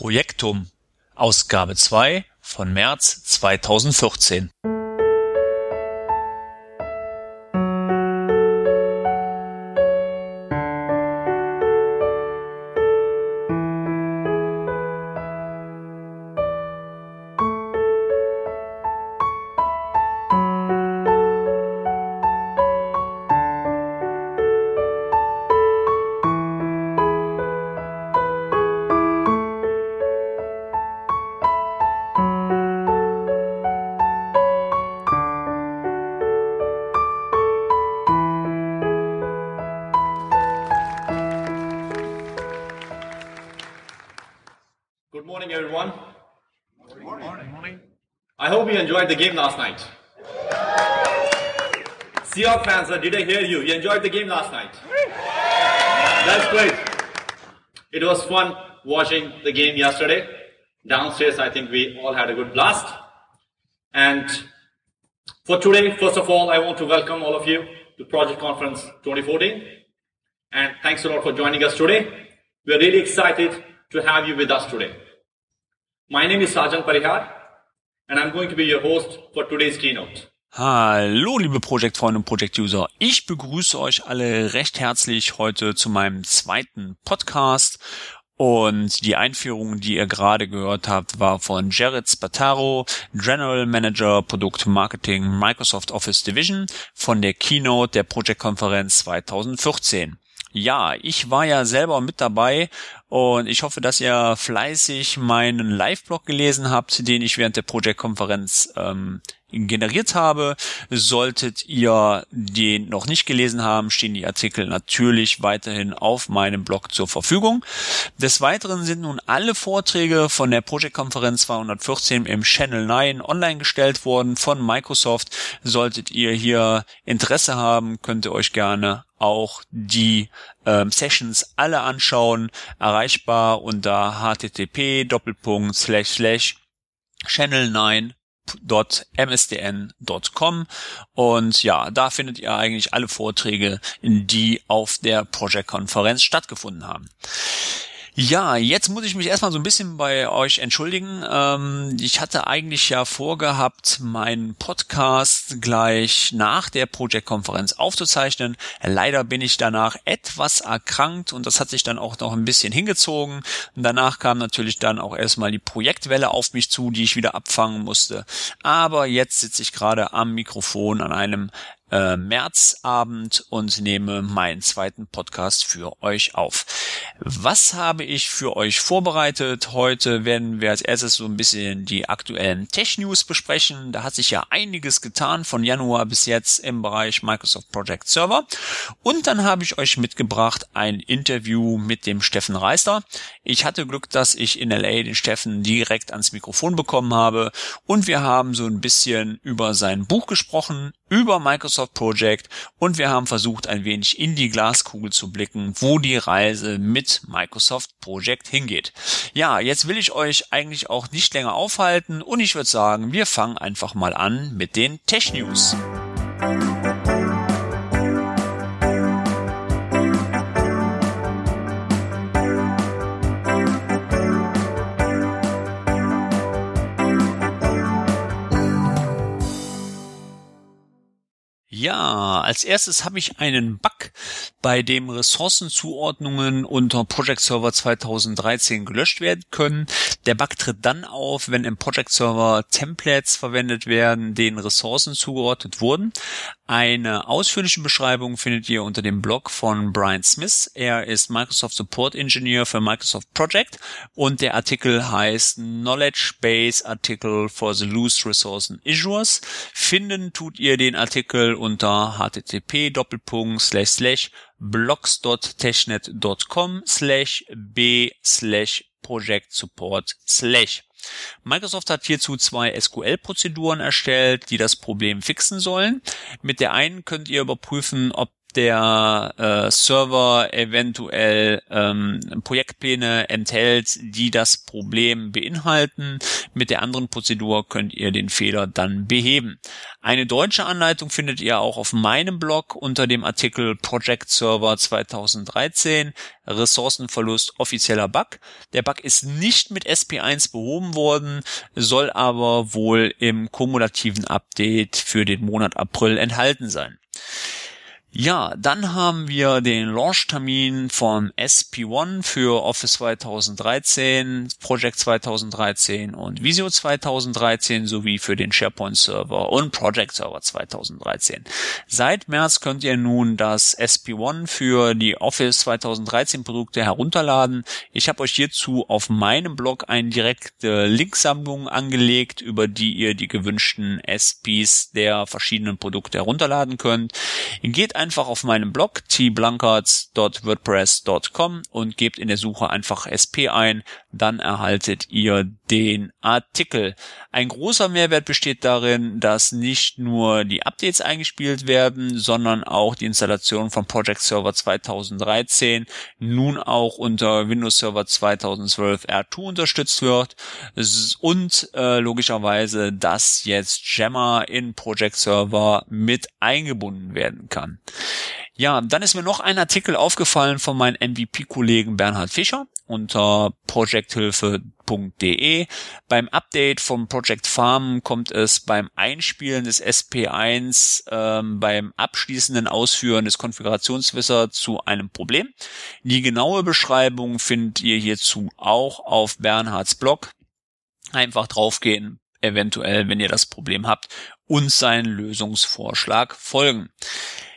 Projektum Ausgabe 2 von März 2014 the game last night? Seahawks fans, did I hear you? You enjoyed the game last night? That's great. It was fun watching the game yesterday. Downstairs, I think we all had a good blast. And for today, first of all, I want to welcome all of you to Project Conference 2014. And thanks a lot for joining us today. We're really excited to have you with us today. My name is Sajan Parihar, and I'm going to be your host for today's keynote. Hallo, liebe Projektfreunde und Projekt-User. Ich begrüße euch alle recht herzlich heute zu meinem zweiten Podcast. Und die Einführung, die ihr gerade gehört habt, war von Jared Spataro, General Manager Produkt Marketing Microsoft Office Division von der Keynote der Projektkonferenz 2014. Ja, ich war ja selber mit dabei und ich hoffe, dass ihr fleißig meinen Live-Blog gelesen habt, den ich während der Project-Konferenz ähm, generiert habe. Solltet ihr den noch nicht gelesen haben, stehen die Artikel natürlich weiterhin auf meinem Blog zur Verfügung. Des Weiteren sind nun alle Vorträge von der Projektkonferenz 214 im Channel 9 online gestellt worden von Microsoft. Solltet ihr hier Interesse haben, könnt ihr euch gerne auch die ähm, Sessions alle anschauen, erreichbar unter http://channel9 www.msdn.com und ja, da findet ihr eigentlich alle Vorträge, die auf der Project-Konferenz stattgefunden haben. Ja, jetzt muss ich mich erstmal so ein bisschen bei euch entschuldigen. Ähm, ich hatte eigentlich ja vorgehabt, meinen Podcast gleich nach der Project-Konferenz aufzuzeichnen. Leider bin ich danach etwas erkrankt und das hat sich dann auch noch ein bisschen hingezogen. Danach kam natürlich dann auch erstmal die Projektwelle auf mich zu, die ich wieder abfangen musste. Aber jetzt sitze ich gerade am Mikrofon an einem äh, Märzabend und nehme meinen zweiten Podcast für euch auf. Was habe ich für euch vorbereitet? Heute werden wir als erstes so ein bisschen die aktuellen Tech-News besprechen. Da hat sich ja einiges getan von Januar bis jetzt im Bereich Microsoft Project Server. Und dann habe ich euch mitgebracht ein Interview mit dem Steffen Reister. Ich hatte Glück, dass ich in LA den Steffen direkt ans Mikrofon bekommen habe und wir haben so ein bisschen über sein Buch gesprochen, über Microsoft Project und wir haben versucht, ein wenig in die Glaskugel zu blicken, wo die Reise mit Microsoft Project hingeht. Ja, jetzt will ich euch eigentlich auch nicht länger aufhalten und ich würde sagen, wir fangen einfach mal an mit den Tech News. Ja, als erstes habe ich einen Bug, bei dem Ressourcenzuordnungen unter Project Server 2013 gelöscht werden können. Der Bug tritt dann auf, wenn im Project Server Templates verwendet werden, denen Ressourcen zugeordnet wurden. Eine ausführliche Beschreibung findet ihr unter dem Blog von Brian Smith. Er ist Microsoft Support Engineer für Microsoft Project und der Artikel heißt Knowledge Base Article for the Loose Resource Issuers. Finden tut ihr den Artikel unter http blogs.technet.com slash b slash project support slash Microsoft hat hierzu zwei SQL-Prozeduren erstellt, die das Problem fixen sollen. Mit der einen könnt ihr überprüfen, ob der äh, Server eventuell ähm, Projektpläne enthält, die das Problem beinhalten. Mit der anderen Prozedur könnt ihr den Fehler dann beheben. Eine deutsche Anleitung findet ihr auch auf meinem Blog unter dem Artikel Project Server 2013 Ressourcenverlust offizieller Bug. Der Bug ist nicht mit SP1 behoben worden, soll aber wohl im kumulativen Update für den Monat April enthalten sein. Ja, dann haben wir den Launch-Termin von SP1 für Office 2013, Project 2013 und Visio 2013 sowie für den SharePoint Server und Project Server 2013. Seit März könnt ihr nun das SP1 für die Office 2013 Produkte herunterladen. Ich habe euch hierzu auf meinem Blog eine direkte Linksammlung angelegt, über die ihr die gewünschten SPs der verschiedenen Produkte herunterladen könnt. Geht einfach auf meinem Blog tblankards.wordpress.com und gebt in der Suche einfach SP ein, dann erhaltet ihr den Artikel. Ein großer Mehrwert besteht darin, dass nicht nur die Updates eingespielt werden, sondern auch die Installation von Project Server 2013 nun auch unter Windows Server 2012 R2 unterstützt wird und äh, logischerweise, dass jetzt Gemma in Project Server mit eingebunden werden kann. Ja, dann ist mir noch ein Artikel aufgefallen von meinem MVP-Kollegen Bernhard Fischer unter projekthilfe.de. Beim Update vom Project Farm kommt es beim Einspielen des SP1 ähm, beim abschließenden Ausführen des Konfigurationswisser zu einem Problem. Die genaue Beschreibung findet ihr hierzu auch auf Bernhards Blog. Einfach draufgehen, eventuell, wenn ihr das Problem habt, und seinen Lösungsvorschlag folgen.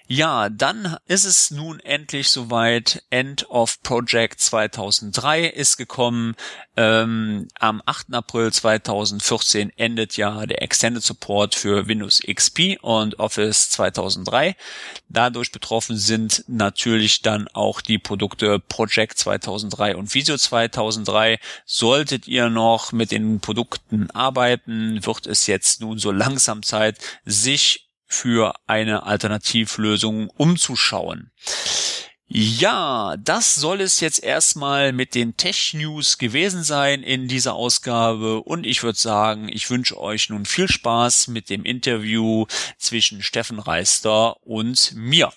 Ja, dann ist es nun endlich soweit. End of Project 2003 ist gekommen. Ähm, am 8. April 2014 endet ja der Extended Support für Windows XP und Office 2003. Dadurch betroffen sind natürlich dann auch die Produkte Project 2003 und Visio 2003. Solltet ihr noch mit den Produkten arbeiten, wird es jetzt nun so langsam Zeit, sich für eine Alternativlösung umzuschauen. Ja, das soll es jetzt erstmal mit den Tech News gewesen sein in dieser Ausgabe und ich würde sagen, ich wünsche euch nun viel Spaß mit dem Interview zwischen Steffen Reister und mir.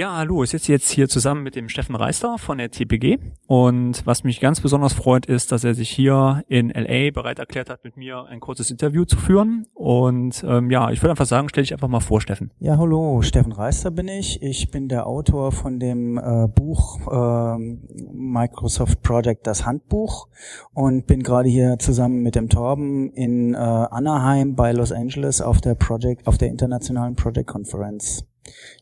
Ja, hallo, ich sitze jetzt hier zusammen mit dem Steffen Reister von der TPG und was mich ganz besonders freut, ist, dass er sich hier in LA bereit erklärt hat, mit mir ein kurzes Interview zu führen und ähm, ja, ich würde einfach sagen, stell dich einfach mal vor, Steffen. Ja, hallo, Steffen Reister bin ich. Ich bin der Autor von dem äh, Buch äh, Microsoft Project, das Handbuch und bin gerade hier zusammen mit dem Torben in äh, Anaheim bei Los Angeles auf der Project, auf der internationalen Project Conference.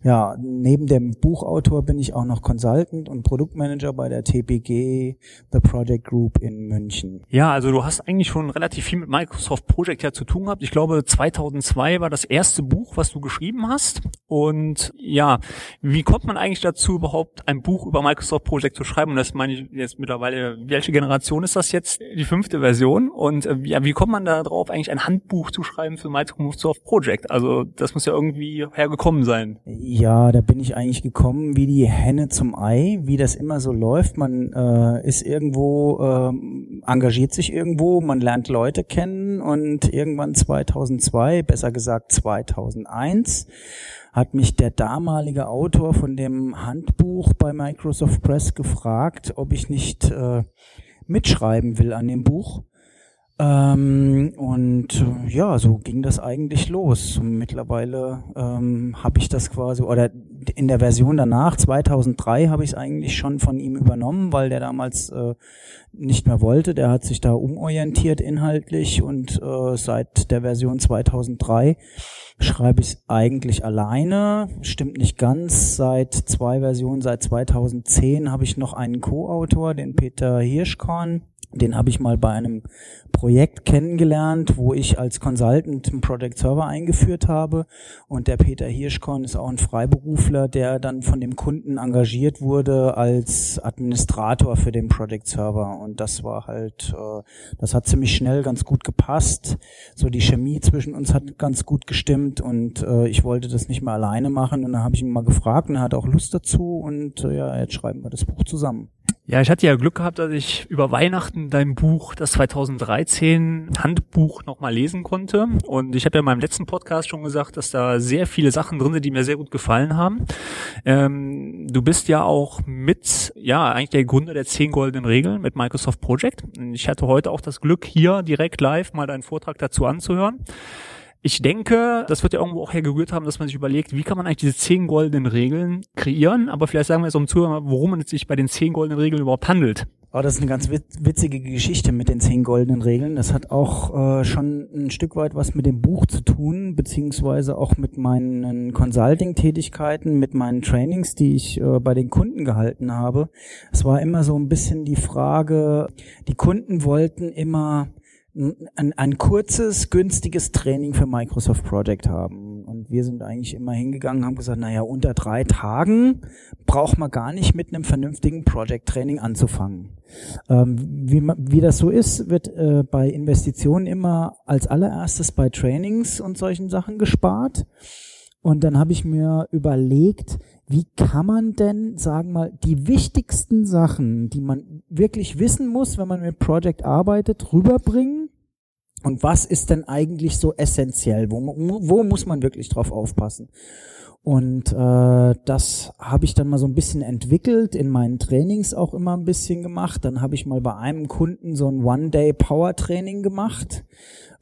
Ja, neben dem Buchautor bin ich auch noch Consultant und Produktmanager bei der TPG The Project Group in München. Ja, also du hast eigentlich schon relativ viel mit Microsoft Project ja zu tun gehabt. Ich glaube, 2002 war das erste Buch, was du geschrieben hast. Und ja, wie kommt man eigentlich dazu, überhaupt ein Buch über Microsoft Project zu schreiben? Und das meine ich jetzt mittlerweile, welche Generation ist das jetzt? Die fünfte Version. Und äh, ja, wie kommt man da drauf, eigentlich ein Handbuch zu schreiben für Microsoft Project? Also das muss ja irgendwie hergekommen sein. Ja, da bin ich eigentlich gekommen wie die Henne zum Ei, wie das immer so läuft. Man äh, ist irgendwo, äh, engagiert sich irgendwo, man lernt Leute kennen und irgendwann 2002, besser gesagt 2001, hat mich der damalige Autor von dem Handbuch bei Microsoft Press gefragt, ob ich nicht äh, mitschreiben will an dem Buch. Ähm, und äh, ja, so ging das eigentlich los. Mittlerweile ähm, habe ich das quasi, oder in der Version danach, 2003, habe ich es eigentlich schon von ihm übernommen, weil der damals äh, nicht mehr wollte. Der hat sich da umorientiert inhaltlich und äh, seit der Version 2003 schreibe ich es eigentlich alleine. Stimmt nicht ganz. Seit zwei Versionen, seit 2010 habe ich noch einen Co-Autor, den Peter Hirschkorn Den habe ich mal bei einem Projekt kennengelernt, wo ich als Consultant einen Project Server eingeführt habe. Und der Peter Hirschkorn ist auch ein Freiberufler, der dann von dem Kunden engagiert wurde als Administrator für den Project Server. Und das war halt, äh, das hat ziemlich schnell ganz gut gepasst. So die Chemie zwischen uns hat ganz gut gestimmt und äh, ich wollte das nicht mehr alleine machen. Und dann habe ich ihn mal gefragt und er hat auch Lust dazu. Und äh, ja, jetzt schreiben wir das Buch zusammen. Ja, ich hatte ja Glück gehabt, dass ich über Weihnachten dein Buch, das 2013 Handbuch, nochmal lesen konnte. Und ich habe ja in meinem letzten Podcast schon gesagt, dass da sehr viele Sachen drin sind, die mir sehr gut gefallen haben. Ähm, du bist ja auch mit, ja, eigentlich der Gründer der zehn goldenen Regeln mit Microsoft Project. Ich hatte heute auch das Glück, hier direkt live mal deinen Vortrag dazu anzuhören. Ich denke, das wird ja irgendwo auch hergerührt haben, dass man sich überlegt, wie kann man eigentlich diese zehn goldenen Regeln kreieren, aber vielleicht sagen wir jetzt um Zuhörer, worum es sich bei den zehn goldenen Regeln überhaupt handelt. Oh, das ist eine ganz witzige Geschichte mit den zehn goldenen Regeln. Das hat auch äh, schon ein Stück weit was mit dem Buch zu tun, beziehungsweise auch mit meinen Consulting-Tätigkeiten, mit meinen Trainings, die ich äh, bei den Kunden gehalten habe. Es war immer so ein bisschen die Frage, die Kunden wollten immer ein, ein kurzes, günstiges Training für Microsoft Project haben. Und wir sind eigentlich immer hingegangen, haben gesagt, naja, unter drei Tagen braucht man gar nicht mit einem vernünftigen Project Training anzufangen. Ähm, wie, wie das so ist, wird äh, bei Investitionen immer als allererstes bei Trainings und solchen Sachen gespart. Und dann habe ich mir überlegt, wie kann man denn, sagen mal, die wichtigsten Sachen, die man wirklich wissen muss, wenn man mit Project arbeitet, rüberbringen? Und was ist denn eigentlich so essentiell? Wo, wo muss man wirklich drauf aufpassen? Und äh, das habe ich dann mal so ein bisschen entwickelt, in meinen Trainings auch immer ein bisschen gemacht. Dann habe ich mal bei einem Kunden so ein One-Day-Power-Training gemacht,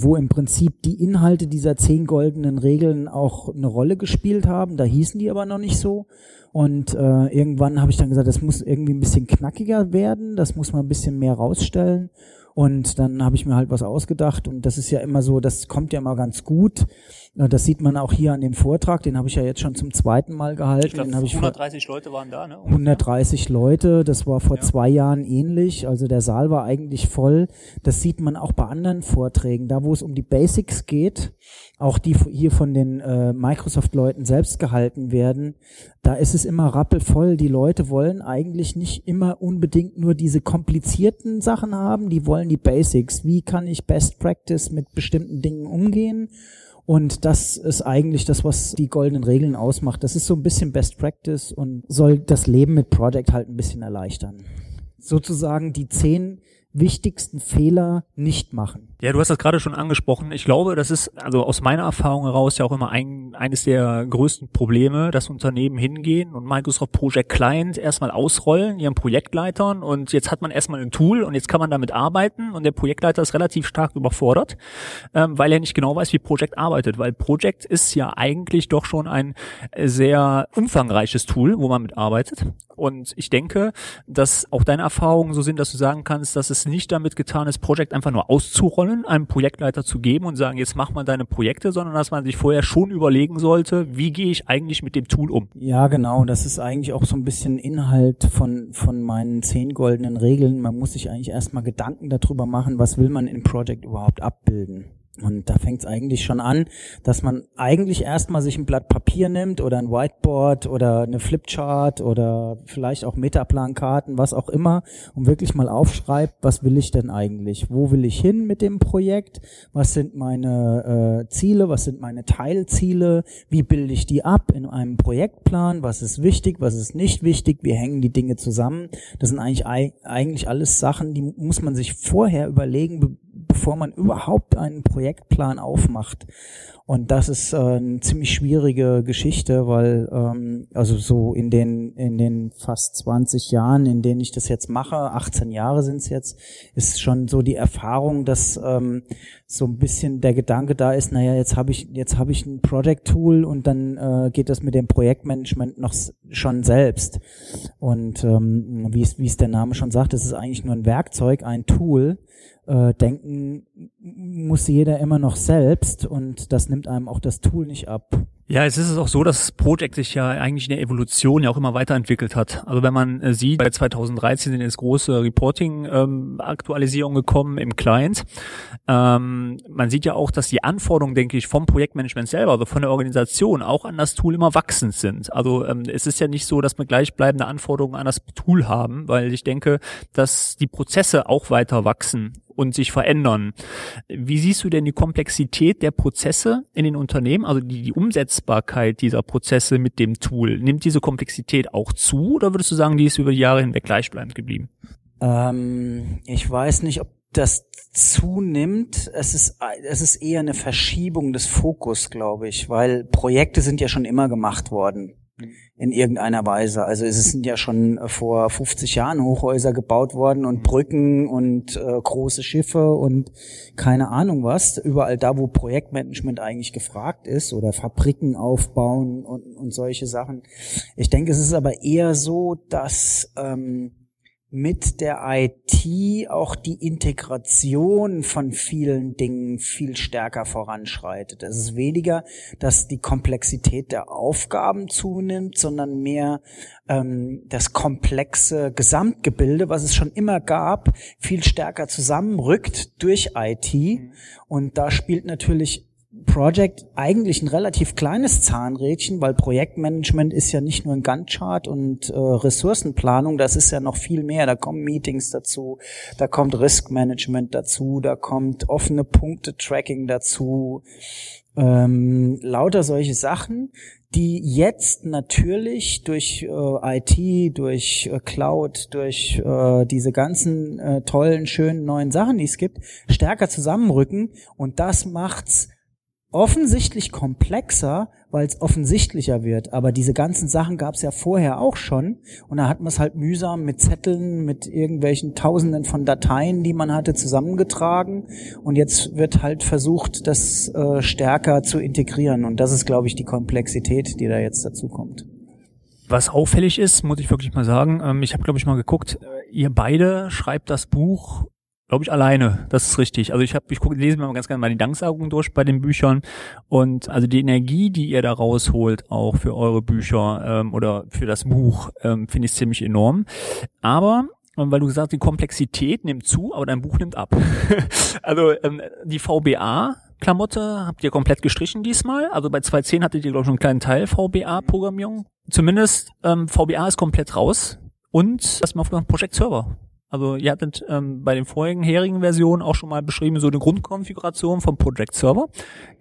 wo im Prinzip die Inhalte dieser zehn goldenen Regeln auch eine Rolle gespielt haben. Da hießen die aber noch nicht so. Und äh, irgendwann habe ich dann gesagt, das muss irgendwie ein bisschen knackiger werden, das muss man ein bisschen mehr rausstellen. Und dann habe ich mir halt was ausgedacht und das ist ja immer so, das kommt ja immer ganz gut. Das sieht man auch hier an dem Vortrag, den habe ich ja jetzt schon zum zweiten Mal gehalten. Ich glaub, den hab 130 ich Leute waren da, ne? 130 Leute, das war vor ja. zwei Jahren ähnlich. Also der Saal war eigentlich voll. Das sieht man auch bei anderen Vorträgen, da wo es um die Basics geht, auch die hier von den äh, Microsoft-Leuten selbst gehalten werden, da ist es immer rappelvoll. Die Leute wollen eigentlich nicht immer unbedingt nur diese komplizierten Sachen haben, die wollen die Basics. Wie kann ich Best Practice mit bestimmten Dingen umgehen? Und das ist eigentlich das, was die goldenen Regeln ausmacht. Das ist so ein bisschen Best Practice und soll das Leben mit Project halt ein bisschen erleichtern. Sozusagen die zehn wichtigsten Fehler nicht machen. Ja, du hast das gerade schon angesprochen. Ich glaube, das ist also aus meiner Erfahrung heraus ja auch immer ein, eines der größten Probleme, dass Unternehmen hingehen und Microsoft Project Client erstmal ausrollen, ihren Projektleitern. Und jetzt hat man erstmal ein Tool und jetzt kann man damit arbeiten. Und der Projektleiter ist relativ stark überfordert, ähm, weil er nicht genau weiß, wie Project arbeitet, weil Project ist ja eigentlich doch schon ein sehr umfangreiches Tool, wo man mitarbeitet. Und ich denke, dass auch deine Erfahrungen so sind, dass du sagen kannst, dass es nicht damit getan ist, Project einfach nur auszurollen, Vertrauen einem Projektleiter zu geben und sagen, jetzt mach mal deine Projekte, sondern dass man sich vorher schon überlegen sollte, wie gehe ich eigentlich mit dem Tool um? Ja, genau. Das ist eigentlich auch so ein bisschen Inhalt von, von meinen zehn goldenen Regeln. Man muss sich eigentlich erstmal Gedanken darüber machen, was will man im Projekt überhaupt abbilden. Und da fängt es eigentlich schon an, dass man eigentlich erstmal sich ein Blatt Papier nimmt oder ein Whiteboard oder eine Flipchart oder vielleicht auch Metaplankarten, was auch immer, und wirklich mal aufschreibt, was will ich denn eigentlich? Wo will ich hin mit dem Projekt? Was sind meine äh, Ziele? Was sind meine Teilziele? Wie bilde ich die ab in einem Projektplan? Was ist wichtig? Was ist nicht wichtig? Wie hängen die Dinge zusammen? Das sind eigentlich, eigentlich alles Sachen, die muss man sich vorher überlegen, bevor man überhaupt einen Projektplan aufmacht. Und das ist äh, eine ziemlich schwierige Geschichte, weil ähm, also so in den in den fast 20 Jahren, in denen ich das jetzt mache, 18 Jahre sind es jetzt, ist schon so die Erfahrung, dass ähm, so ein bisschen der Gedanke da ist, naja, jetzt habe ich jetzt habe ich ein Project Tool und dann äh, geht das mit dem Projektmanagement noch schon selbst. Und ähm, wie es wie es der Name schon sagt, es ist eigentlich nur ein Werkzeug, ein Tool. Äh, denken muss jeder immer noch selbst und das nimmt einem auch das Tool nicht ab. Ja, es ist auch so, dass das Project sich ja eigentlich in der Evolution ja auch immer weiterentwickelt hat. Also wenn man äh, sieht, bei 2013 sind jetzt große Reporting-Aktualisierungen ähm, gekommen im Client. Ähm, man sieht ja auch, dass die Anforderungen, denke ich, vom Projektmanagement selber, also von der Organisation auch an das Tool immer wachsend sind. Also ähm, es ist ja nicht so, dass wir gleichbleibende Anforderungen an das Tool haben, weil ich denke, dass die Prozesse auch weiter wachsen und sich verändern. Wie siehst du denn die Komplexität der Prozesse in den Unternehmen, also die, die Umsetzbarkeit dieser Prozesse mit dem Tool? Nimmt diese Komplexität auch zu oder würdest du sagen, die ist über die Jahre hinweg gleichbleibend geblieben? Ähm, ich weiß nicht, ob das zunimmt. Es ist, es ist eher eine Verschiebung des Fokus, glaube ich, weil Projekte sind ja schon immer gemacht worden in irgendeiner Weise. Also es sind ja schon vor 50 Jahren Hochhäuser gebaut worden und Brücken und äh, große Schiffe und keine Ahnung was. Überall da, wo Projektmanagement eigentlich gefragt ist oder Fabriken aufbauen und, und solche Sachen. Ich denke, es ist aber eher so, dass ähm, mit der IT auch die Integration von vielen Dingen viel stärker voranschreitet. Es ist weniger, dass die Komplexität der Aufgaben zunimmt, sondern mehr ähm, das komplexe Gesamtgebilde, was es schon immer gab, viel stärker zusammenrückt durch IT. Mhm. Und da spielt natürlich Project eigentlich ein relativ kleines Zahnrädchen, weil Projektmanagement ist ja nicht nur ein Gantt-Chart und äh, Ressourcenplanung, das ist ja noch viel mehr. Da kommen Meetings dazu, da kommt Risk-Management dazu, da kommt offene Punkte-Tracking dazu, ähm, lauter solche Sachen, die jetzt natürlich durch äh, IT, durch äh, Cloud, durch äh, diese ganzen äh, tollen, schönen neuen Sachen, die es gibt, stärker zusammenrücken und das macht's offensichtlich komplexer, weil es offensichtlicher wird. Aber diese ganzen Sachen gab es ja vorher auch schon. Und da hat man es halt mühsam mit Zetteln, mit irgendwelchen Tausenden von Dateien, die man hatte, zusammengetragen. Und jetzt wird halt versucht, das äh, stärker zu integrieren. Und das ist, glaube ich, die Komplexität, die da jetzt dazu kommt. Was auffällig ist, muss ich wirklich mal sagen, ähm, ich habe, glaube ich, mal geguckt, äh, ihr beide schreibt das Buch Glaube ich alleine, das ist richtig. Also ich habe, ich gucke, lese mir mal ganz gerne mal die Danksagungen durch bei den Büchern und also die Energie, die ihr da rausholt, auch für eure Bücher ähm, oder für das Buch, ähm, finde ich ziemlich enorm. Aber ähm, weil du gesagt hast, die Komplexität nimmt zu, aber dein Buch nimmt ab. also ähm, die VBA Klamotte habt ihr komplett gestrichen diesmal. Also bei 2.10 hattet ihr, glaube ich, schon einen kleinen Teil VBA-Programmierung. Zumindest ähm, VBA ist komplett raus. Und das mal auf dem Projekt Server. Also ihr hattet ähm, bei den vorherigen herigen Versionen auch schon mal beschrieben, so eine Grundkonfiguration vom Project Server.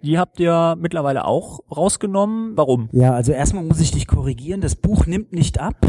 Die habt ihr mittlerweile auch rausgenommen. Warum? Ja, also erstmal muss ich dich korrigieren. Das Buch nimmt nicht ab.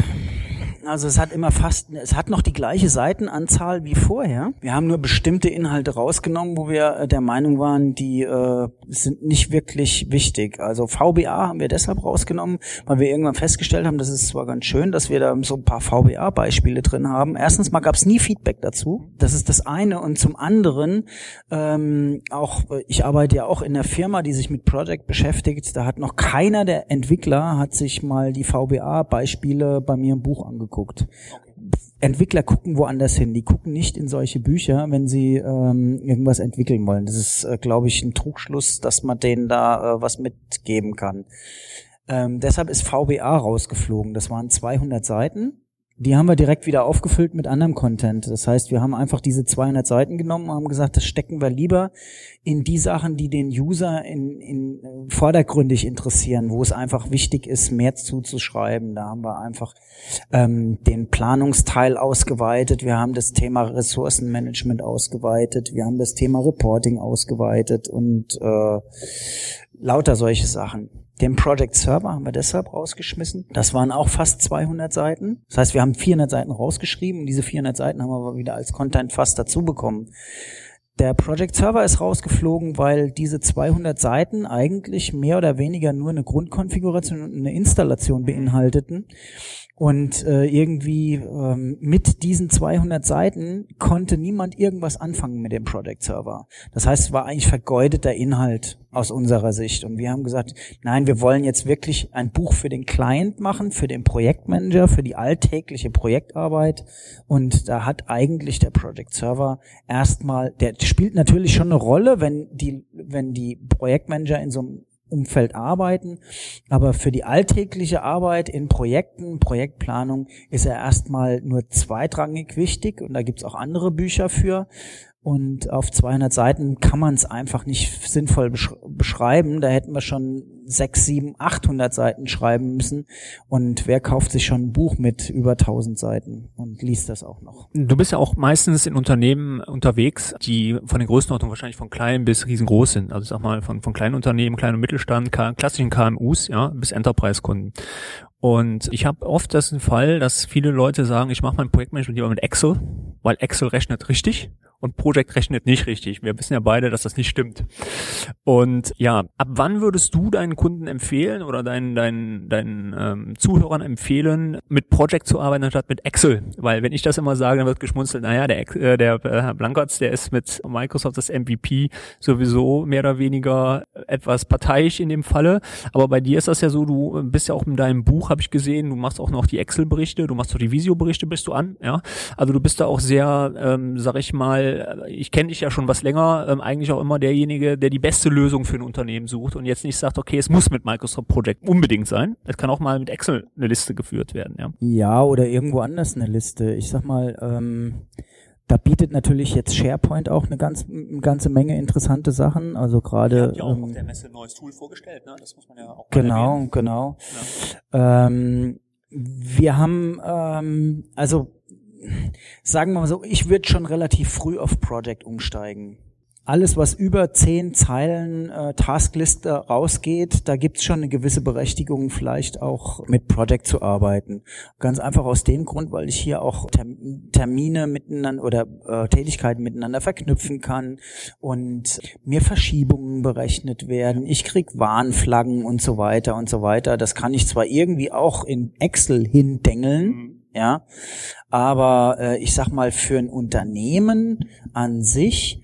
Also es hat immer fast, es hat noch die gleiche Seitenanzahl wie vorher. Wir haben nur bestimmte Inhalte rausgenommen, wo wir äh, der Meinung waren, die äh, sind nicht wirklich wichtig. Also VBA haben wir deshalb rausgenommen, weil wir irgendwann festgestellt haben, das ist zwar ganz schön, dass wir da so ein paar VBA-Beispiele drin haben. Erstens mal gab es nie Feedback dazu. Das ist das eine. Und zum anderen, ähm, auch ich arbeite ja auch in der Firma, die sich mit Project beschäftigt. Da hat noch keiner der Entwickler hat sich mal die VBA-Beispiele bei mir im Buch angeguckt angeguckt. Entwickler gucken woanders hin. Die gucken nicht in solche Bücher, wenn sie ähm, irgendwas entwickeln wollen. Das ist, äh, glaube ich, ein Trugschluss, dass man denen da äh, was mitgeben kann. Ähm, deshalb ist VBA rausgeflogen. Das waren 200 Seiten die haben wir direkt wieder aufgefüllt mit anderem Content. Das heißt, wir haben einfach diese 200 Seiten genommen und haben gesagt, das stecken wir lieber in die Sachen, die den User in, in äh, vordergründig interessieren, wo es einfach wichtig ist, mehr zuzuschreiben. Da haben wir einfach ähm, den Planungsteil ausgeweitet. Wir haben das Thema Ressourcenmanagement ausgeweitet. Wir haben das Thema Reporting ausgeweitet und äh, lauter solche Sachen. Den Project Server haben wir deshalb rausgeschmissen. Das waren auch fast 200 Seiten. Das heißt, wir haben 400 Seiten rausgeschrieben und diese 400 Seiten haben wir aber wieder als Content fast dazu bekommen. Der Project Server ist rausgeflogen, weil diese 200 Seiten eigentlich mehr oder weniger nur eine Grundkonfiguration und eine Installation beinhalteten. Und äh, irgendwie ähm, mit diesen 200 Seiten konnte niemand irgendwas anfangen mit dem Project Server. Das heißt, es war eigentlich vergeudeter Inhalt aus unserer Sicht. Und wir haben gesagt, nein, wir wollen jetzt wirklich ein Buch für den Client machen, für den Projektmanager, für die alltägliche Projektarbeit. Und da hat eigentlich der Project Server erstmal, der spielt natürlich schon eine Rolle, wenn die, wenn die Projektmanager in so einem Umfeld arbeiten. Aber für die alltägliche Arbeit in Projekten, Projektplanung ist er erstmal nur zweitrangig wichtig und da gibt's auch andere Bücher für. Und auf 200 Seiten kann man es einfach nicht sinnvoll besch beschreiben. Da hätten wir schon 6, 7, 800 Seiten schreiben müssen. Und wer kauft sich schon ein Buch mit über 1000 Seiten und liest das auch noch? Du bist ja auch meistens in Unternehmen unterwegs, die von den Größenordnungen wahrscheinlich von klein bis riesengroß sind. Also sag mal von, von kleinen Unternehmen, kleinen Mittelstand, klassischen KMUs, ja, bis Enterprise-Kunden. Und ich habe oft das Fall, dass viele Leute sagen, ich mache mein Projektmanagement lieber mit Excel, weil Excel rechnet richtig und Project rechnet nicht richtig. Wir wissen ja beide, dass das nicht stimmt. Und ja, ab wann würdest du deinen Kunden empfehlen oder deinen, deinen, deinen ähm, Zuhörern empfehlen, mit Project zu arbeiten anstatt mit Excel? Weil wenn ich das immer sage, dann wird geschmunzelt, naja, der, äh, der äh, Herr Blankertz, der ist mit Microsoft das MVP sowieso mehr oder weniger etwas parteiisch in dem Falle. Aber bei dir ist das ja so, du bist ja auch in deinem Buch, habe ich gesehen, du machst auch noch die Excel-Berichte, du machst auch die Visio-Berichte, bist du an, ja. Also du bist da auch sehr, ähm, sag ich mal, äh, ich kenne dich ja schon was länger, ähm, eigentlich auch immer derjenige, der die beste Lösung für ein Unternehmen sucht und jetzt nicht sagt, okay, es muss mit Microsoft Project unbedingt sein. Es kann auch mal mit Excel eine Liste geführt werden, ja. Ja, oder irgendwo anders eine Liste. Ich sag mal, ähm, da bietet natürlich jetzt SharePoint auch eine, ganz, eine ganze Menge interessante Sachen. Also gerade. Ja auch ähm, auf der Messe ein neues Tool vorgestellt, ne? Das muss man ja auch. Genau, erwähnen. genau. Ja. Ähm, wir haben ähm, also sagen wir mal so, ich würde schon relativ früh auf Project umsteigen. Alles, was über zehn Zeilen äh, Taskliste rausgeht, da gibt's schon eine gewisse Berechtigung, vielleicht auch mit Project zu arbeiten. Ganz einfach aus dem Grund, weil ich hier auch Termine miteinander oder äh, Tätigkeiten miteinander verknüpfen kann und mir Verschiebungen berechnet werden. Ich krieg Warnflaggen und so weiter und so weiter. Das kann ich zwar irgendwie auch in Excel hindengeln, mhm ja. Aber äh, ich sag mal, für ein Unternehmen an sich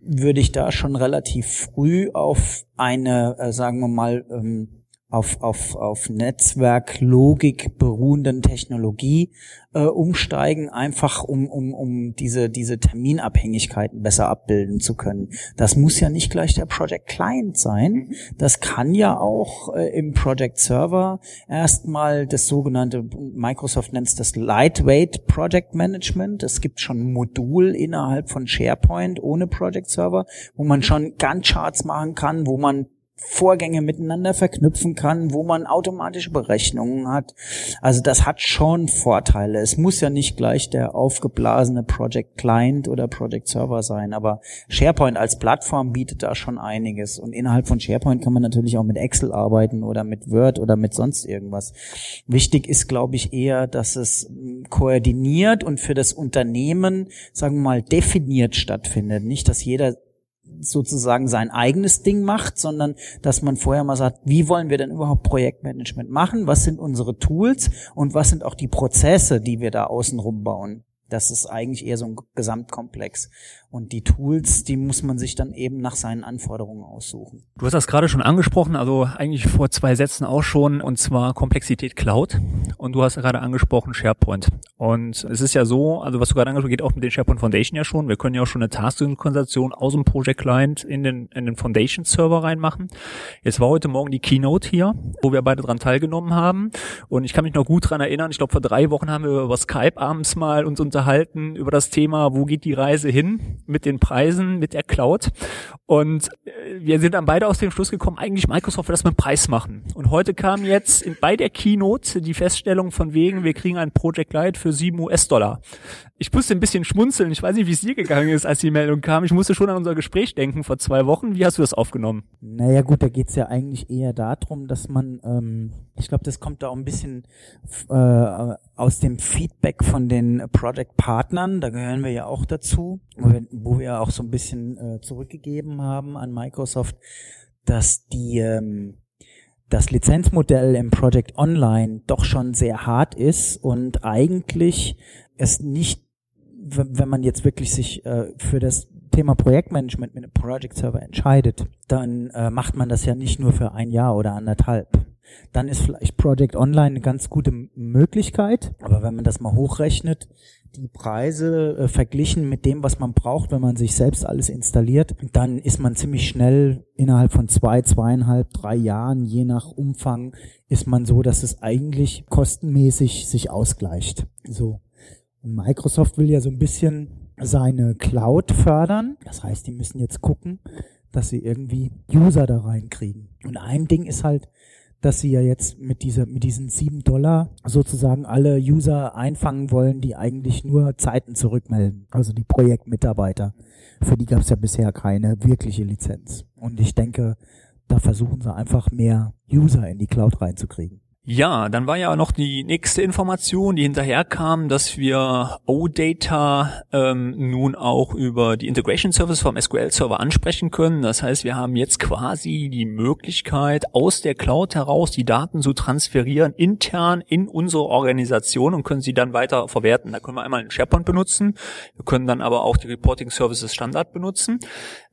würde ich da schon relativ früh auf eine, äh, sagen wir mal, ähm, auf, auf, auf Netzwerklogik beruhenden Technologie äh, umsteigen, einfach um, um, um diese, diese Terminabhängigkeiten besser abbilden zu können. Das muss ja nicht gleich der Project Client sein. Mhm. Das kann ja auch äh, im Project Server erstmal das sogenannte, Microsoft nennt es das Lightweight Project Management. Es gibt schon ein Modul innerhalb von SharePoint ohne Project Server, wo man schon Gantt-Charts machen kann, wo man Vorgänge miteinander verknüpfen kann, wo man automatische Berechnungen hat. Also das hat schon Vorteile. Es muss ja nicht gleich der aufgeblasene Project Client oder Project Server sein, aber SharePoint als Plattform bietet da schon einiges. Und innerhalb von SharePoint kann man natürlich auch mit Excel arbeiten oder mit Word oder mit sonst irgendwas. Wichtig ist, glaube ich, eher, dass es hm, koordiniert und für das Unternehmen, sagen wir mal, definiert stattfindet. Nicht, dass jeder sozusagen sein eigenes Ding macht, sondern dass man vorher mal sagt, wie wollen wir denn überhaupt Projektmanagement machen? Was sind unsere Tools und was sind auch die Prozesse, die wir da außenrum bauen? Das ist eigentlich eher so ein Gesamtkomplex. Und die Tools, die muss man sich dann eben nach seinen Anforderungen aussuchen. Du hast das gerade schon angesprochen, also eigentlich vor zwei Sätzen auch schon, und zwar Komplexität Cloud. Und du hast gerade angesprochen SharePoint. Und es ist ja so, also was du gerade angesprochen hast, geht auch mit den SharePoint Foundation ja schon. Wir können ja auch schon eine Task-Synchronisation aus dem Project Client in den, in den Foundation Server reinmachen. Jetzt war heute Morgen die Keynote hier, wo wir beide dran teilgenommen haben. Und ich kann mich noch gut dran erinnern, ich glaube vor drei Wochen haben wir über Skype abends mal uns unterhalten über das Thema, wo geht die Reise hin? mit den Preisen, mit der Cloud. Und äh, wir sind dann beide aus dem Schluss gekommen, eigentlich Microsoft will das mit dem Preis machen. Und heute kam jetzt in, bei der Keynote die Feststellung von wegen, wir kriegen ein Project Lite für 7 US-Dollar. Ich musste ein bisschen schmunzeln. Ich weiß nicht, wie es dir gegangen ist, als die Meldung kam. Ich musste schon an unser Gespräch denken vor zwei Wochen. Wie hast du das aufgenommen? Naja gut, da geht's ja eigentlich eher darum, dass man, ähm, ich glaube, das kommt da auch ein bisschen äh, aus dem Feedback von den Project-Partnern. Da gehören wir ja auch dazu, wo wir, auch so ein bisschen äh, zurückgegeben haben an Microsoft, dass die ähm, das Lizenzmodell im Project Online doch schon sehr hart ist und eigentlich es nicht wenn man jetzt wirklich sich äh, für das Thema Projektmanagement mit einem Project Server entscheidet, dann äh, macht man das ja nicht nur für ein Jahr oder anderthalb. Dann ist vielleicht Project Online eine ganz gute Möglichkeit, aber wenn man das mal hochrechnet, die Preise äh, verglichen mit dem, was man braucht, wenn man sich selbst alles installiert, dann ist man ziemlich schnell innerhalb von zwei, zweieinhalb, drei Jahren, je nach Umfang, ist man so, dass es eigentlich kostenmäßig sich ausgleicht. So. Und Microsoft will ja so ein bisschen seine Cloud fördern. Das heißt, die müssen jetzt gucken, dass sie irgendwie User da reinkriegen. Und ein Ding ist halt, dass sie ja jetzt mit dieser, mit diesen sieben Dollar sozusagen alle User einfangen wollen, die eigentlich nur Zeiten zurückmelden. Also die Projektmitarbeiter. Für die gab es ja bisher keine wirkliche Lizenz. Und ich denke, da versuchen sie einfach mehr User in die Cloud reinzukriegen. Ja, dann war ja noch die nächste Information, die hinterherkam, dass wir OData ähm, nun auch über die Integration Service vom SQL Server ansprechen können. Das heißt, wir haben jetzt quasi die Möglichkeit, aus der Cloud heraus die Daten zu transferieren, intern in unsere Organisation und können sie dann weiter verwerten. Da können wir einmal einen SharePoint benutzen, wir können dann aber auch die Reporting Services Standard benutzen.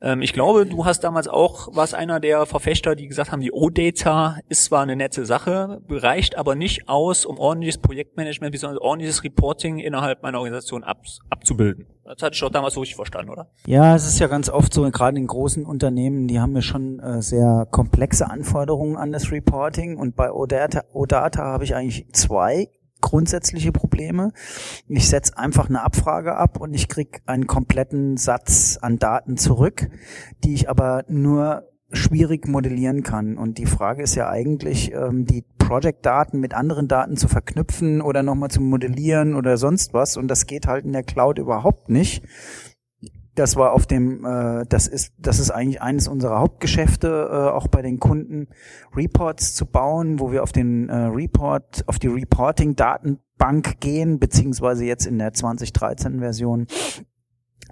Ähm, ich glaube, du hast damals auch, warst einer der Verfechter, die gesagt haben, die OData ist zwar eine nette Sache, reicht aber nicht aus, um ordentliches Projektmanagement bzw. ordentliches Reporting innerhalb meiner Organisation ab, abzubilden. Das hatte ich doch damals richtig verstanden, oder? Ja, es ist ja ganz oft so, gerade in großen Unternehmen, die haben ja schon äh, sehr komplexe Anforderungen an das Reporting und bei OData, OData habe ich eigentlich zwei grundsätzliche Probleme. Ich setze einfach eine Abfrage ab und ich krieg einen kompletten Satz an Daten zurück, die ich aber nur schwierig modellieren kann. Und die Frage ist ja eigentlich, ähm, die Project-Daten mit anderen Daten zu verknüpfen oder nochmal zu modellieren oder sonst was. Und das geht halt in der Cloud überhaupt nicht. Das war auf dem, äh, das ist, das ist eigentlich eines unserer Hauptgeschäfte, äh, auch bei den Kunden, Reports zu bauen, wo wir auf den äh, Report, auf die Reporting-Datenbank gehen, beziehungsweise jetzt in der 2013-Version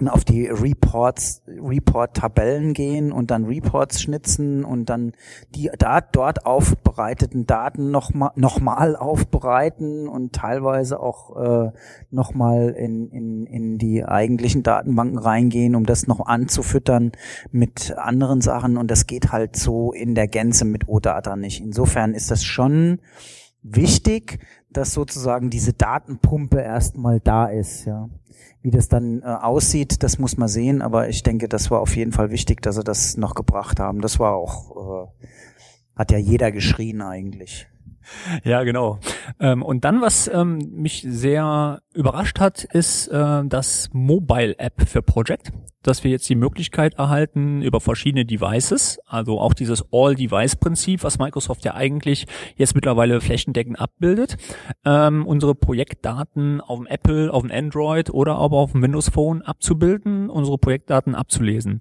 auf die Reports, Report-Tabellen gehen und dann Reports schnitzen und dann die da, dort aufbereiteten Daten nochmal noch mal aufbereiten und teilweise auch äh, nochmal in, in, in die eigentlichen Datenbanken reingehen, um das noch anzufüttern mit anderen Sachen und das geht halt so in der Gänze mit OData nicht. Insofern ist das schon wichtig, dass sozusagen diese Datenpumpe erstmal da ist, ja. Wie das dann äh, aussieht, das muss man sehen, aber ich denke, das war auf jeden Fall wichtig, dass sie das noch gebracht haben. Das war auch, äh, hat ja jeder geschrien eigentlich. Ja, genau. Ähm, und dann, was ähm, mich sehr überrascht hat, ist äh, das Mobile App für Project dass wir jetzt die Möglichkeit erhalten, über verschiedene Devices, also auch dieses All-Device-Prinzip, was Microsoft ja eigentlich jetzt mittlerweile flächendeckend abbildet, ähm, unsere Projektdaten auf dem Apple, auf dem Android oder aber auf dem Windows Phone abzubilden, unsere Projektdaten abzulesen.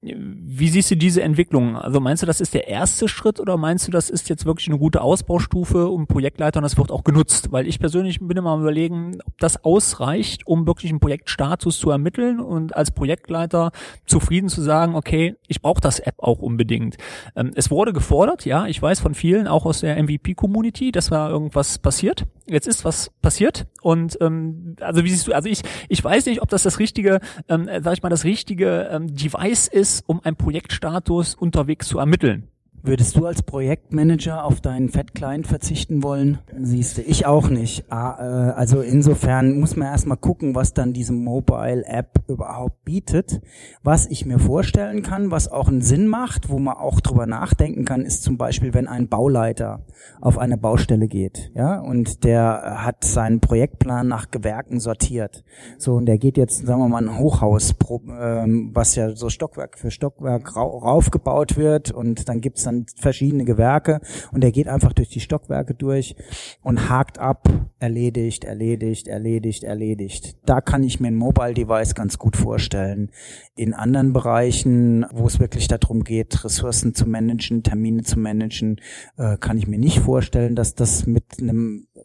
Wie siehst du diese Entwicklung? Also meinst du, das ist der erste Schritt oder meinst du, das ist jetzt wirklich eine gute Ausbaustufe Projektleiter und das wird auch genutzt? Weil ich persönlich bin immer am überlegen, ob das ausreicht, um wirklich einen Projektstatus zu ermitteln und als Projekt Projektleiter zufrieden zu sagen, okay, ich brauche das App auch unbedingt. Ähm, es wurde gefordert, ja, ich weiß von vielen, auch aus der MVP-Community, dass da irgendwas passiert. Jetzt ist was passiert und ähm, also wie siehst du, also ich ich weiß nicht, ob das das richtige, ähm, sag ich mal, das richtige ähm, Device ist, um einen Projektstatus unterwegs zu ermitteln. Würdest du als Projektmanager auf deinen Fat-Client verzichten wollen? Siehst du, ich auch nicht. Ah, äh, also insofern muss man erstmal gucken, was dann diese Mobile-App überhaupt bietet. Was ich mir vorstellen kann, was auch einen Sinn macht, wo man auch drüber nachdenken kann, ist zum Beispiel, wenn ein Bauleiter auf eine Baustelle geht, ja, und der hat seinen Projektplan nach Gewerken sortiert. So, und der geht jetzt, sagen wir mal, ein Hochhaus, ähm, was ja so Stockwerk für Stockwerk raufgebaut wird und dann gibt's dann dann verschiedene Gewerke und er geht einfach durch die Stockwerke durch und hakt ab, erledigt, erledigt, erledigt, erledigt. Da kann ich mir ein Mobile Device ganz gut vorstellen. In anderen Bereichen, wo es wirklich darum geht, Ressourcen zu managen, Termine zu managen, äh, kann ich mir nicht vorstellen, dass das mit einem äh,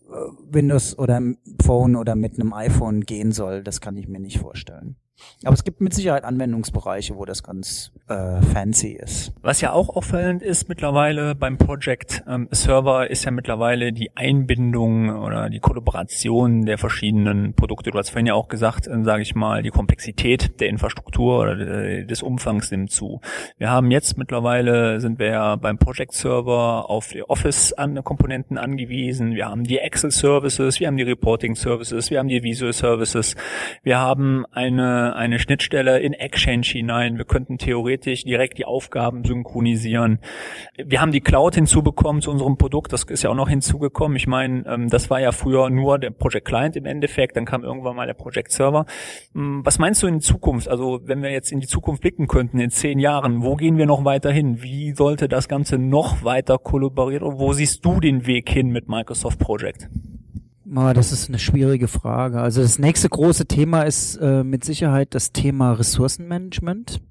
Windows oder Phone oder mit einem iPhone gehen soll. Das kann ich mir nicht vorstellen. Aber es gibt mit Sicherheit Anwendungsbereiche, wo das ganz äh, fancy ist. Was ja auch auffallend ist mittlerweile beim Project ähm, Server ist ja mittlerweile die Einbindung oder die Kollaboration der verschiedenen Produkte. Du hast vorhin ja auch gesagt, äh, sage ich mal, die Komplexität der Infrastruktur oder des Umfangs nimmt zu. Wir haben jetzt mittlerweile sind wir ja beim Project Server auf die Office-Komponenten angewiesen. Wir haben die Excel Services, wir haben die Reporting Services, wir haben die Visual Services, wir haben eine eine Schnittstelle in Exchange hinein. Wir könnten theoretisch direkt die Aufgaben synchronisieren. Wir haben die Cloud hinzubekommen zu unserem Produkt. Das ist ja auch noch hinzugekommen. Ich meine, ähm, das war ja früher nur der Project Client im Endeffekt. Dann kam irgendwann mal der Project Server. Hm, was meinst du in Zukunft? Also wenn wir jetzt in die Zukunft blicken könnten, in zehn Jahren, wo gehen wir noch weiter hin? Wie sollte das Ganze noch weiter kollaborieren? Wo siehst du den Weg hin mit Microsoft Project? Oh, das ist eine schwierige Frage. Also das nächste große Thema ist äh, mit Sicherheit das Thema Ressourcenmanagement.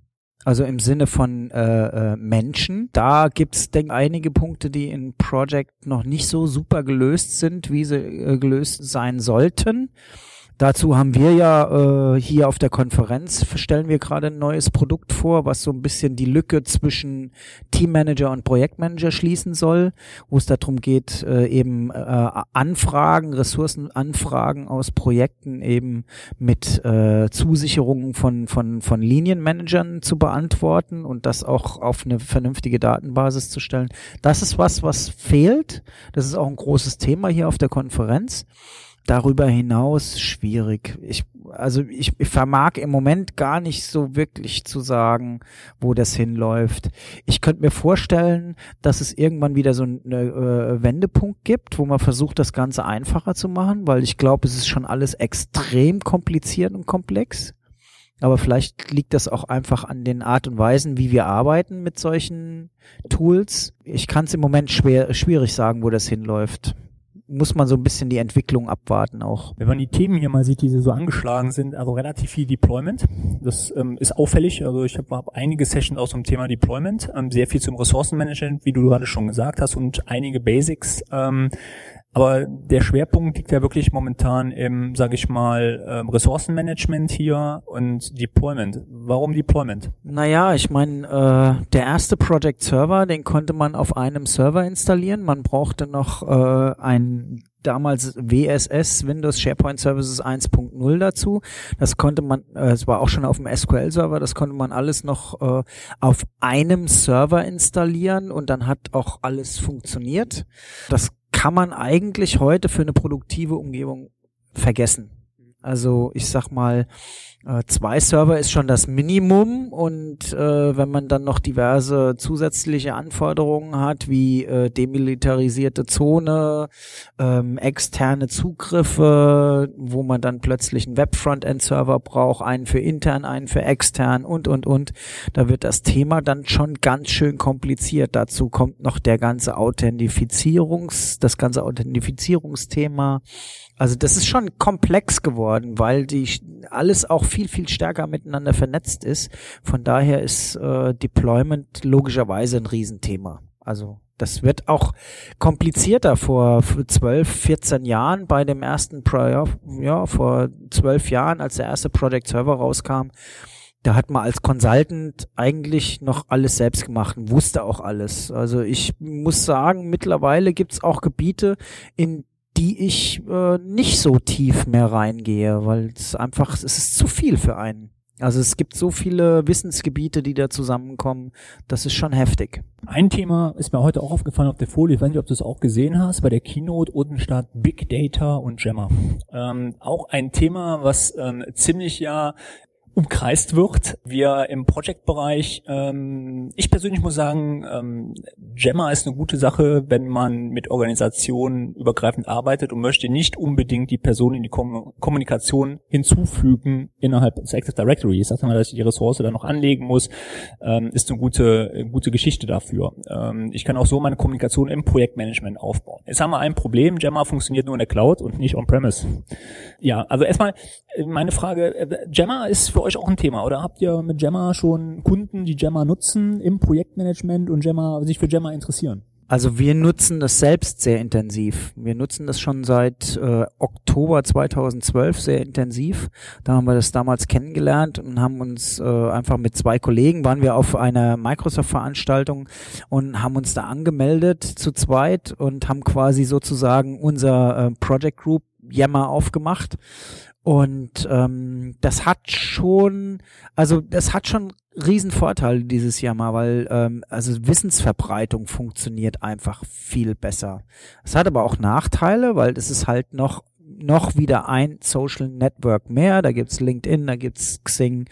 Also im Sinne von äh, äh, Menschen. Da gibt's denke einige Punkte, die in Project noch nicht so super gelöst sind, wie sie äh, gelöst sein sollten. Dazu haben wir ja äh, hier auf der Konferenz stellen wir gerade ein neues Produkt vor, was so ein bisschen die Lücke zwischen Teammanager und Projektmanager schließen soll, wo es darum geht, äh, eben äh, Anfragen, Ressourcenanfragen aus Projekten eben mit äh, Zusicherungen von, von, von Linienmanagern zu beantworten und das auch auf eine vernünftige Datenbasis zu stellen. Das ist was, was fehlt. Das ist auch ein großes Thema hier auf der Konferenz darüber hinaus schwierig. Ich, also ich, ich vermag im Moment gar nicht so wirklich zu sagen, wo das hinläuft. Ich könnte mir vorstellen, dass es irgendwann wieder so einen äh, Wendepunkt gibt, wo man versucht, das Ganze einfacher zu machen, weil ich glaube, es ist schon alles extrem kompliziert und komplex. Aber vielleicht liegt das auch einfach an den Art und Weisen, wie wir arbeiten mit solchen Tools. Ich kann es im Moment schwer, schwierig sagen, wo das hinläuft muss man so ein bisschen die Entwicklung abwarten auch. Wenn man die Themen hier mal sieht, die so angeschlagen sind, also relativ viel Deployment. Das ähm, ist auffällig. Also ich habe hab einige Sessions aus dem Thema Deployment, ähm, sehr viel zum Ressourcenmanagement, wie du gerade schon gesagt hast, und einige Basics. Ähm, aber der Schwerpunkt liegt ja wirklich momentan im, sage ich mal, ähm, Ressourcenmanagement hier und Deployment. Warum Deployment? Naja, ich meine, äh, der erste Project Server, den konnte man auf einem Server installieren. Man brauchte noch äh, ein damals WSS, Windows SharePoint Services 1.0 dazu. Das konnte man, äh, es war auch schon auf dem SQL-Server, das konnte man alles noch äh, auf einem Server installieren und dann hat auch alles funktioniert. Das kann man eigentlich heute für eine produktive Umgebung vergessen. Also ich sag mal, äh, zwei Server ist schon das Minimum und äh, wenn man dann noch diverse zusätzliche Anforderungen hat, wie äh, demilitarisierte Zone, ähm, externe Zugriffe, wo man dann plötzlich einen Web-Frontend-Server braucht, einen für intern, einen für extern und, und, und, da wird das Thema dann schon ganz schön kompliziert. Dazu kommt noch der ganze Authentifizierungs, das ganze Authentifizierungsthema, also das ist schon komplex geworden, weil die alles auch viel, viel stärker miteinander vernetzt ist. Von daher ist äh, Deployment logischerweise ein Riesenthema. Also das wird auch komplizierter vor 12, 14 Jahren bei dem ersten, Pro ja, vor 12 Jahren, als der erste Project Server rauskam. Da hat man als Consultant eigentlich noch alles selbst gemacht und wusste auch alles. Also ich muss sagen, mittlerweile gibt's auch Gebiete, in die ich äh, nicht so tief mehr reingehe, weil es einfach, es ist zu viel für einen. Also es gibt so viele Wissensgebiete, die da zusammenkommen, das ist schon heftig. Ein Thema ist mir heute auch aufgefallen auf der Folie, ich weiß nicht, ob du es auch gesehen hast, bei der Keynote unten statt Big Data und Gemma. Ähm, auch ein Thema, was ähm, ziemlich ja umkreist wird. Wir im Project-Bereich, ähm, ich persönlich muss sagen, ähm, Gemma ist eine gute Sache, wenn man mit Organisationen übergreifend arbeitet und möchte nicht unbedingt die Person in die Kom Kommunikation hinzufügen innerhalb des Active Directory. Ich sage mal, dass ich die Ressource dann noch anlegen muss, ähm, ist eine gute, gute Geschichte dafür. Ähm, ich kann auch so meine Kommunikation im Projektmanagement aufbauen. Jetzt haben wir ein Problem, Gemma funktioniert nur in der Cloud und nicht on-premise. Ja, also erstmal äh, meine Frage, äh, Gemma ist für für euch auch ein Thema oder habt ihr mit Gemma schon Kunden, die Gemma nutzen im Projektmanagement und Gemma, sich für Gemma interessieren? Also wir nutzen das selbst sehr intensiv. Wir nutzen das schon seit äh, Oktober 2012 sehr intensiv. Da haben wir das damals kennengelernt und haben uns äh, einfach mit zwei Kollegen, waren wir auf einer Microsoft-Veranstaltung und haben uns da angemeldet zu zweit und haben quasi sozusagen unser äh, Project Group Yammer aufgemacht und ähm, das hat schon, also das hat schon riesen Vorteile dieses Jahr mal, weil ähm, also Wissensverbreitung funktioniert einfach viel besser. Es hat aber auch Nachteile, weil das ist halt noch noch wieder ein Social Network mehr. Da gibt's LinkedIn, da gibt's Xing.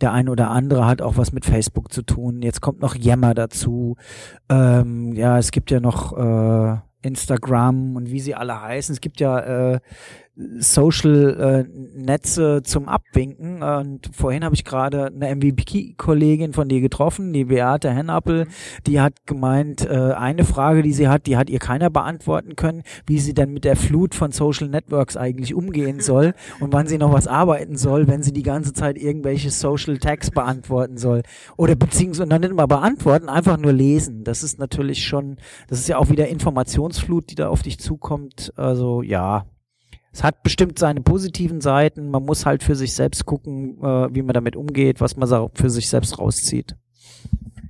Der ein oder andere hat auch was mit Facebook zu tun. Jetzt kommt noch Yammer dazu. Ähm, ja, es gibt ja noch äh, Instagram und wie sie alle heißen. Es gibt ja äh, Social-Netze äh, zum Abwinken. Und vorhin habe ich gerade eine MVP-Kollegin von dir getroffen, die Beate Hennappel, die hat gemeint, äh, eine Frage, die sie hat, die hat ihr keiner beantworten können, wie sie denn mit der Flut von Social Networks eigentlich umgehen soll und wann sie noch was arbeiten soll, wenn sie die ganze Zeit irgendwelche Social Tags beantworten soll. Oder beziehungsweise dann nicht mal beantworten, einfach nur lesen. Das ist natürlich schon, das ist ja auch wieder Informationsflut, die da auf dich zukommt. Also ja, es hat bestimmt seine positiven Seiten. Man muss halt für sich selbst gucken, äh, wie man damit umgeht, was man für sich selbst rauszieht.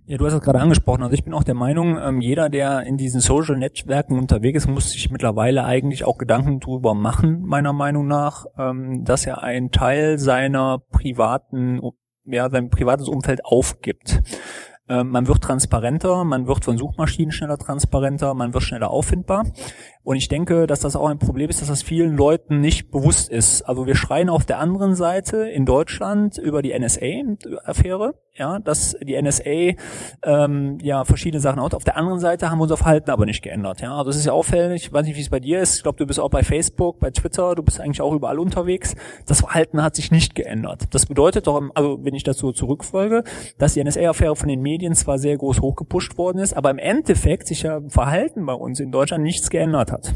Ja, du hast es gerade angesprochen. Also ich bin auch der Meinung, ähm, jeder, der in diesen Social Netzwerken unterwegs ist, muss sich mittlerweile eigentlich auch Gedanken drüber machen, meiner Meinung nach, ähm, dass er einen Teil seiner privaten, ja, sein privates Umfeld aufgibt. Ähm, man wird transparenter, man wird von Suchmaschinen schneller transparenter, man wird schneller auffindbar. Und ich denke, dass das auch ein Problem ist, dass das vielen Leuten nicht bewusst ist. Also wir schreien auf der anderen Seite in Deutschland über die NSA-Affäre, ja, dass die NSA ähm, ja verschiedene Sachen out. Auf der anderen Seite haben wir unser Verhalten aber nicht geändert. Ja, also es ist ja auffällig. Ich weiß nicht, wie es bei dir ist. Ich glaube, du bist auch bei Facebook, bei Twitter. Du bist eigentlich auch überall unterwegs. Das Verhalten hat sich nicht geändert. Das bedeutet doch, also wenn ich dazu zurückfolge, dass die NSA-Affäre von den Medien zwar sehr groß hochgepusht worden ist, aber im Endeffekt sich ja Verhalten bei uns in Deutschland nichts geändert hat hat.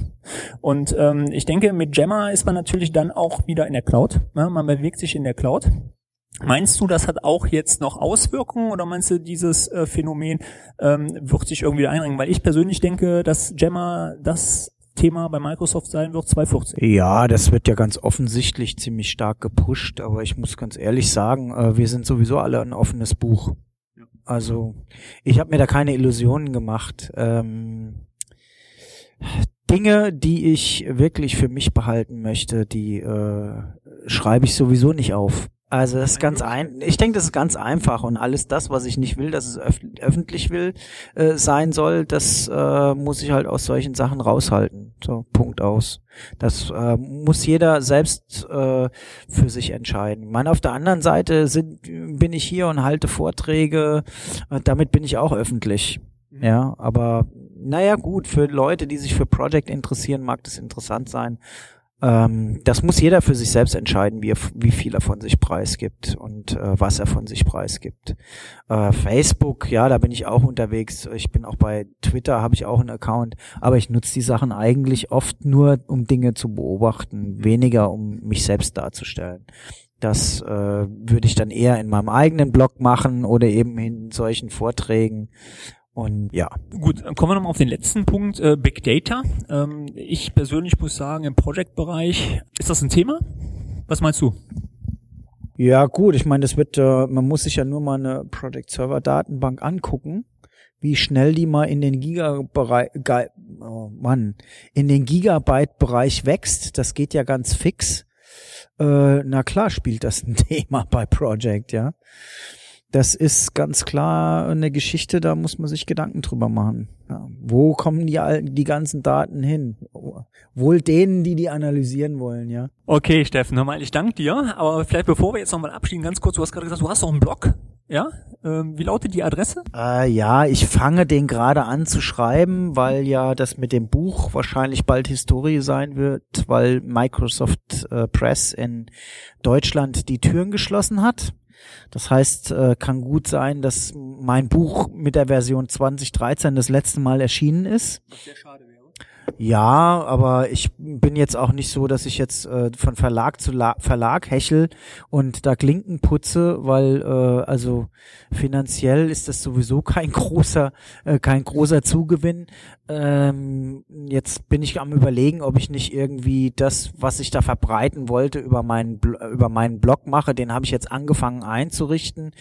Und ähm, ich denke, mit Gemma ist man natürlich dann auch wieder in der Cloud. Ja, man bewegt sich in der Cloud. Meinst du, das hat auch jetzt noch Auswirkungen oder meinst du, dieses äh, Phänomen ähm, wird sich irgendwie einringen? Weil ich persönlich denke, dass Gemma das Thema bei Microsoft sein wird 2014. Ja, das wird ja ganz offensichtlich ziemlich stark gepusht, aber ich muss ganz ehrlich sagen, äh, wir sind sowieso alle ein offenes Buch. Also ich habe mir da keine Illusionen gemacht. Ähm, Dinge, die ich wirklich für mich behalten möchte, die äh, schreibe ich sowieso nicht auf. Also das ist ganz ein, ich denke, das ist ganz einfach und alles das, was ich nicht will, dass es öf öffentlich will äh, sein soll, das äh, muss ich halt aus solchen Sachen raushalten. So Punkt aus. Das äh, muss jeder selbst äh, für sich entscheiden. Ich meine, auf der anderen Seite sind, bin ich hier und halte Vorträge, äh, damit bin ich auch öffentlich. Mhm. Ja, aber naja, gut, für Leute, die sich für Project interessieren, mag das interessant sein. Ähm, das muss jeder für sich selbst entscheiden, wie, wie viel er von sich preisgibt und äh, was er von sich preisgibt. Äh, Facebook, ja, da bin ich auch unterwegs. Ich bin auch bei Twitter, habe ich auch einen Account, aber ich nutze die Sachen eigentlich oft nur, um Dinge zu beobachten, weniger um mich selbst darzustellen. Das äh, würde ich dann eher in meinem eigenen Blog machen oder eben in solchen Vorträgen und ja. Gut, kommen wir nochmal auf den letzten Punkt, äh, Big Data. Ähm, ich persönlich muss sagen, im Project-Bereich, ist das ein Thema? Was meinst du? Ja, gut, ich meine, das wird, äh, man muss sich ja nur mal eine Project Server Datenbank angucken, wie schnell die mal in den Gigabereich, oh Mann, in den Gigabyte-Bereich wächst. Das geht ja ganz fix. Äh, na klar spielt das ein Thema bei Project, ja. Das ist ganz klar eine Geschichte, da muss man sich Gedanken drüber machen. Ja, wo kommen die, die ganzen Daten hin? Wohl denen, die die analysieren wollen, ja. Okay, Steffen, nochmal, ich danke dir. Aber vielleicht bevor wir jetzt nochmal abschieden, ganz kurz, du hast gerade gesagt, du hast auch einen Blog. Ja? Ähm, wie lautet die Adresse? Äh, ja, ich fange den gerade an zu schreiben, weil ja das mit dem Buch wahrscheinlich bald Historie sein wird, weil Microsoft äh, Press in Deutschland die Türen geschlossen hat. Das heißt, äh, kann gut sein, dass mein Buch mit der Version 2013 das letzte Mal erschienen ist. Was sehr schade wäre. Ja, aber ich bin jetzt auch nicht so, dass ich jetzt äh, von Verlag zu La Verlag hechel und da Klinken putze, weil äh, also finanziell ist das sowieso kein großer äh, kein großer Zugewinn. Ähm, jetzt bin ich am überlegen, ob ich nicht irgendwie das, was ich da verbreiten wollte, über meinen über meinen Blog mache. Den habe ich jetzt angefangen einzurichten.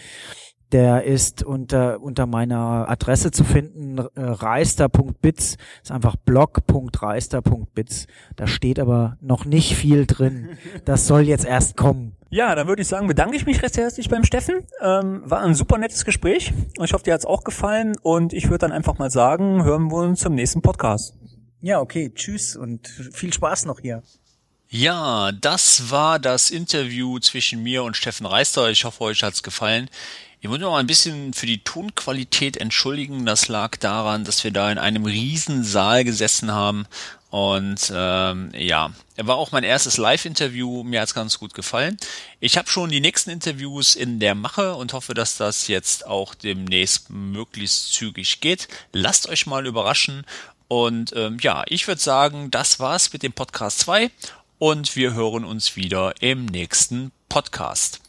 Der ist unter, unter meiner Adresse zu finden, äh, reister.bits, ist einfach blog.reister.bits. Da steht aber noch nicht viel drin. Das soll jetzt erst kommen. Ja, dann würde ich sagen, bedanke ich mich recht herzlich beim Steffen. Ähm, war ein super nettes Gespräch. Ich hoffe, dir hat's auch gefallen. Und ich würde dann einfach mal sagen, hören wir uns zum nächsten Podcast. Ja, okay. Tschüss und viel Spaß noch hier. Ja, das war das Interview zwischen mir und Steffen Reister. Ich hoffe, euch hat's gefallen. Ich muss mich mal ein bisschen für die Tonqualität entschuldigen. Das lag daran, dass wir da in einem riesen Saal gesessen haben. Und ähm, ja, er war auch mein erstes Live-Interview. Mir hat's ganz gut gefallen. Ich habe schon die nächsten Interviews in der Mache und hoffe, dass das jetzt auch demnächst möglichst zügig geht. Lasst euch mal überraschen. Und ähm, ja, ich würde sagen, das war's mit dem Podcast 2 und wir hören uns wieder im nächsten Podcast.